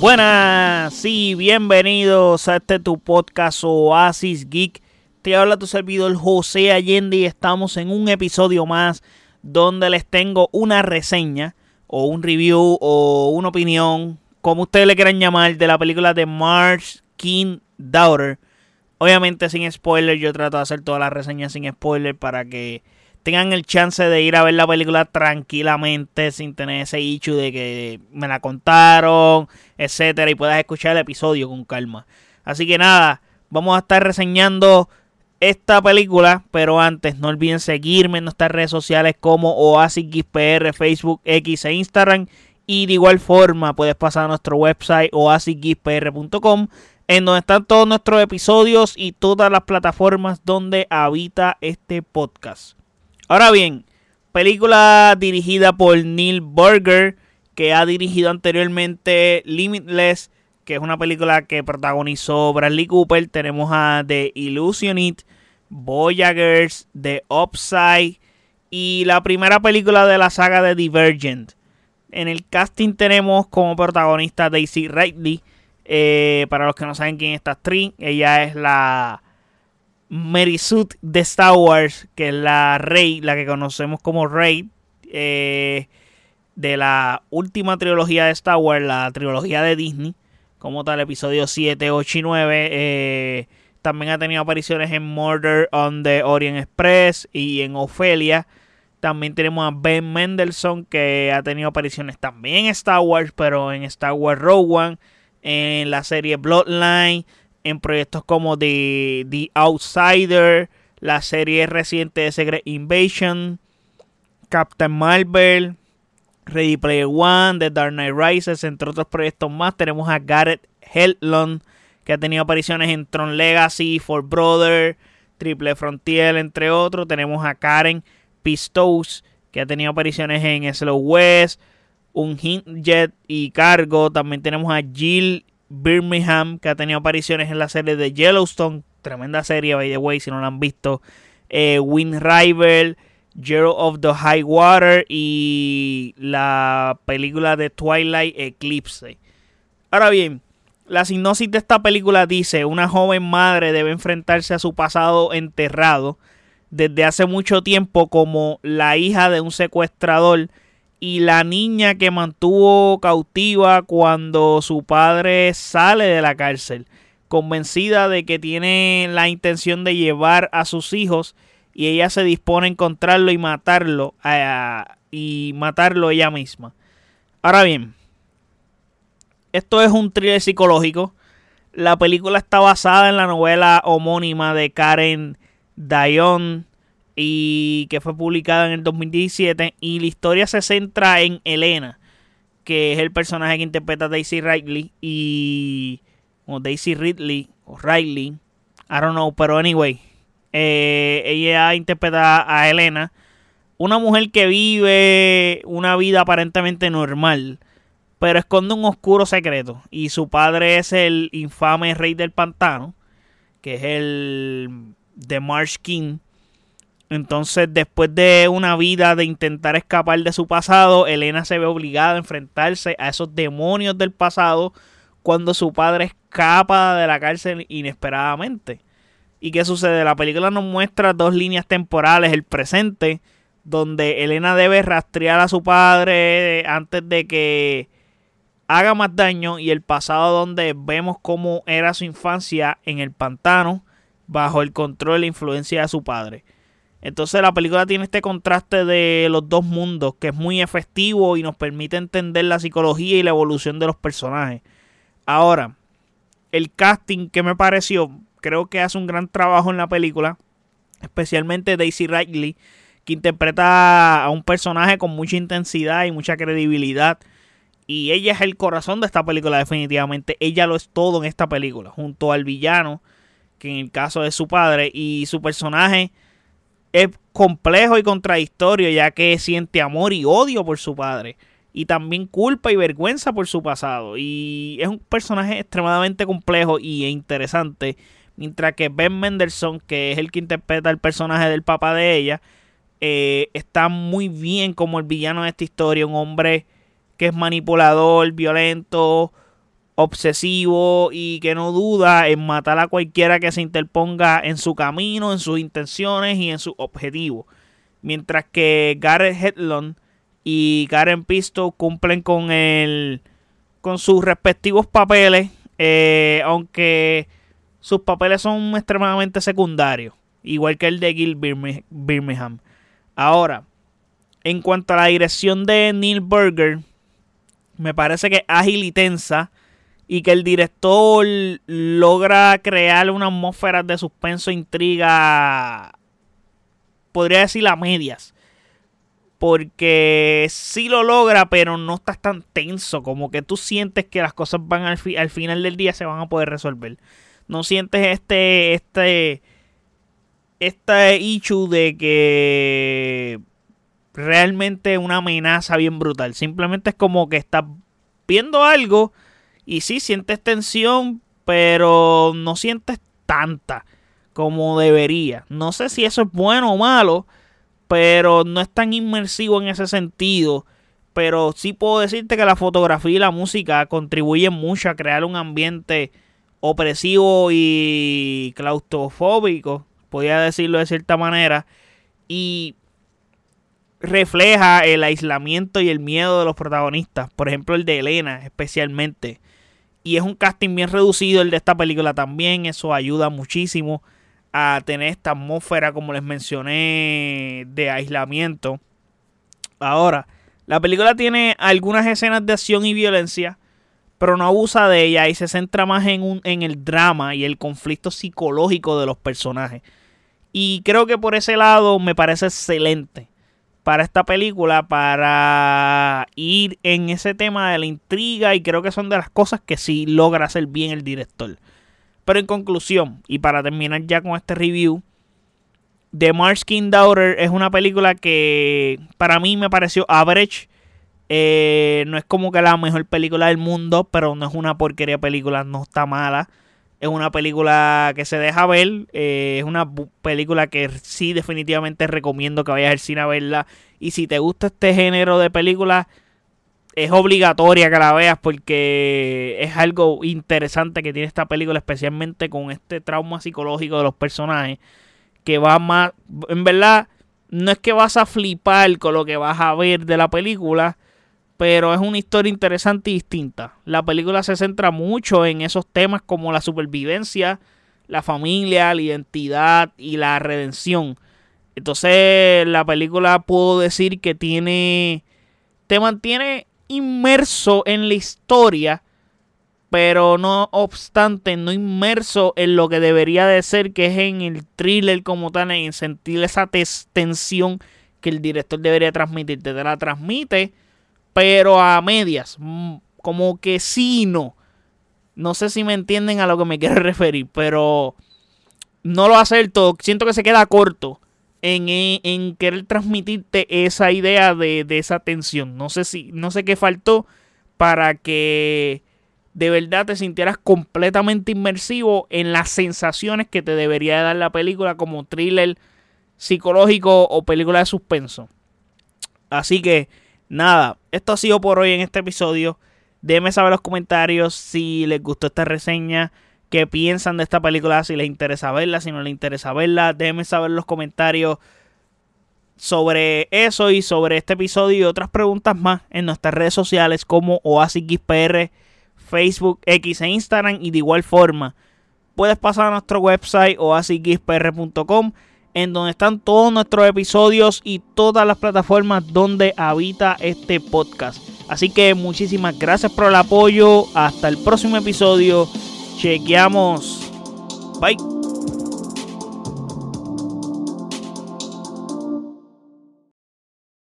Buenas, sí, bienvenidos a este tu podcast Oasis Geek. Te habla tu servidor José Allende y estamos en un episodio más donde les tengo una reseña o un review o una opinión, como ustedes le quieran llamar, de la película de March King Daughter. Obviamente sin spoiler, yo trato de hacer todas las reseñas sin spoiler para que tengan el chance de ir a ver la película tranquilamente, sin tener ese issue de que me la contaron, etcétera, y puedas escuchar el episodio con calma. Así que nada, vamos a estar reseñando esta película, pero antes no olviden seguirme en nuestras redes sociales como OasisGizPR, Facebook, X e Instagram. Y de igual forma puedes pasar a nuestro website oasisgizpr.com en donde están todos nuestros episodios y todas las plataformas donde habita este podcast. Ahora bien, película dirigida por Neil Burger, que ha dirigido anteriormente Limitless, que es una película que protagonizó Bradley Cooper. Tenemos a The Illusionist, Voyagers, The Upside y la primera película de la saga de Divergent. En el casting tenemos como protagonista Daisy Ridley. Eh, para los que no saben quién es esta ella es la Mary Sue de Star Wars, que es la Rey, la que conocemos como Rey, eh, de la última trilogía de Star Wars, la trilogía de Disney, como tal, episodio 7, 8 y 9. Eh, también ha tenido apariciones en Murder on the Orient Express y en Ophelia. También tenemos a Ben Mendelssohn, que ha tenido apariciones también en Star Wars, pero en Star Wars Rogue One, en la serie Bloodline en proyectos como The, The Outsider, la serie reciente de Secret Invasion, Captain Marvel, Ready Player One, The Dark Knight Rises, entre otros proyectos más. Tenemos a Gareth Hedlund, que ha tenido apariciones en Tron Legacy, For Brother, Triple Frontier, entre otros. Tenemos a Karen Pistos, que ha tenido apariciones en Slow West, Un Jet y Cargo. También tenemos a Jill Birmingham, que ha tenido apariciones en la serie de Yellowstone, tremenda serie, by the way, si no la han visto. Eh, Wind Rival, Zero of the High Water y la película de Twilight Eclipse. Ahora bien, la sinopsis de esta película dice, una joven madre debe enfrentarse a su pasado enterrado desde hace mucho tiempo como la hija de un secuestrador y la niña que mantuvo cautiva cuando su padre sale de la cárcel, convencida de que tiene la intención de llevar a sus hijos y ella se dispone a encontrarlo y matarlo y matarlo ella misma. Ahora bien, esto es un thriller psicológico. La película está basada en la novela homónima de Karen Dayon y que fue publicada en el 2017 y la historia se centra en Elena, que es el personaje que interpreta Daisy Ridley y o Daisy Ridley o Ridley, I don't know, pero anyway, eh, ella interpreta a Elena, una mujer que vive una vida aparentemente normal, pero esconde un oscuro secreto y su padre es el infame rey del pantano, que es el The Marsh King entonces, después de una vida de intentar escapar de su pasado, Elena se ve obligada a enfrentarse a esos demonios del pasado cuando su padre escapa de la cárcel inesperadamente. ¿Y qué sucede? La película nos muestra dos líneas temporales, el presente, donde Elena debe rastrear a su padre antes de que haga más daño, y el pasado donde vemos cómo era su infancia en el pantano, bajo el control e influencia de su padre. Entonces la película tiene este contraste de los dos mundos que es muy efectivo y nos permite entender la psicología y la evolución de los personajes. Ahora, el casting que me pareció, creo que hace un gran trabajo en la película, especialmente Daisy Ridley, que interpreta a un personaje con mucha intensidad y mucha credibilidad. Y ella es el corazón de esta película definitivamente. Ella lo es todo en esta película, junto al villano, que en el caso de su padre, y su personaje es complejo y contradictorio ya que siente amor y odio por su padre y también culpa y vergüenza por su pasado. Y es un personaje extremadamente complejo y interesante mientras que Ben Mendelssohn que es el que interpreta el personaje del papá de ella eh, está muy bien como el villano de esta historia un hombre que es manipulador violento obsesivo y que no duda en matar a cualquiera que se interponga en su camino, en sus intenciones y en sus objetivos. Mientras que Gareth Hedlund y Karen Pisto cumplen con el con sus respectivos papeles, eh, aunque sus papeles son extremadamente secundarios, igual que el de Gil Birmingham. Ahora, en cuanto a la dirección de Neil Burger, me parece que ágil y tensa y que el director logra crear una atmósfera de suspenso intriga, podría decir a medias. Porque sí lo logra, pero no estás tan tenso. Como que tú sientes que las cosas van al, al final del día se van a poder resolver. No sientes este, este, este issue de que realmente una amenaza bien brutal. Simplemente es como que estás viendo algo y sí, sientes tensión, pero no sientes tanta como debería. No sé si eso es bueno o malo, pero no es tan inmersivo en ese sentido. Pero sí puedo decirte que la fotografía y la música contribuyen mucho a crear un ambiente opresivo y claustrofóbico, podría decirlo de cierta manera, y refleja el aislamiento y el miedo de los protagonistas, por ejemplo el de Elena especialmente, y es un casting bien reducido el de esta película también. Eso ayuda muchísimo a tener esta atmósfera, como les mencioné, de aislamiento. Ahora, la película tiene algunas escenas de acción y violencia, pero no abusa de ella y se centra más en, un, en el drama y el conflicto psicológico de los personajes. Y creo que por ese lado me parece excelente para esta película para ir en ese tema de la intriga y creo que son de las cosas que sí logra hacer bien el director. Pero en conclusión, y para terminar ya con este review, The King Daughter es una película que para mí me pareció average. Eh, no es como que la mejor película del mundo, pero no es una porquería película, no está mala. Es una película que se deja ver. Eh, es una película que sí definitivamente recomiendo que vayas al cine a verla. Y si te gusta este género de películas, es obligatoria que la veas porque es algo interesante que tiene esta película, especialmente con este trauma psicológico de los personajes. Que va más... En verdad, no es que vas a flipar con lo que vas a ver de la película pero es una historia interesante y distinta. La película se centra mucho en esos temas como la supervivencia, la familia, la identidad y la redención. Entonces la película puedo decir que tiene, te mantiene inmerso en la historia, pero no obstante, no inmerso en lo que debería de ser, que es en el thriller como tal, en sentir esa tensión que el director debería transmitirte. Te la transmite pero a medias, mm, como que sí no. No sé si me entienden a lo que me quiero referir, pero no lo hace todo. Siento que se queda corto en, en querer transmitirte esa idea de, de, esa tensión. No sé si, no sé qué faltó para que de verdad te sintieras completamente inmersivo en las sensaciones que te debería dar la película como thriller psicológico o película de suspenso. Así que Nada, esto ha sido por hoy en este episodio. Déjenme saber en los comentarios si les gustó esta reseña, qué piensan de esta película, si les interesa verla, si no les interesa verla. Déjenme saber en los comentarios sobre eso y sobre este episodio y otras preguntas más en nuestras redes sociales como OasisXPR, Facebook, X e Instagram y de igual forma puedes pasar a nuestro website oasisxpr.com en donde están todos nuestros episodios y todas las plataformas donde habita este podcast. Así que muchísimas gracias por el apoyo. Hasta el próximo episodio. Chequeamos. Bye.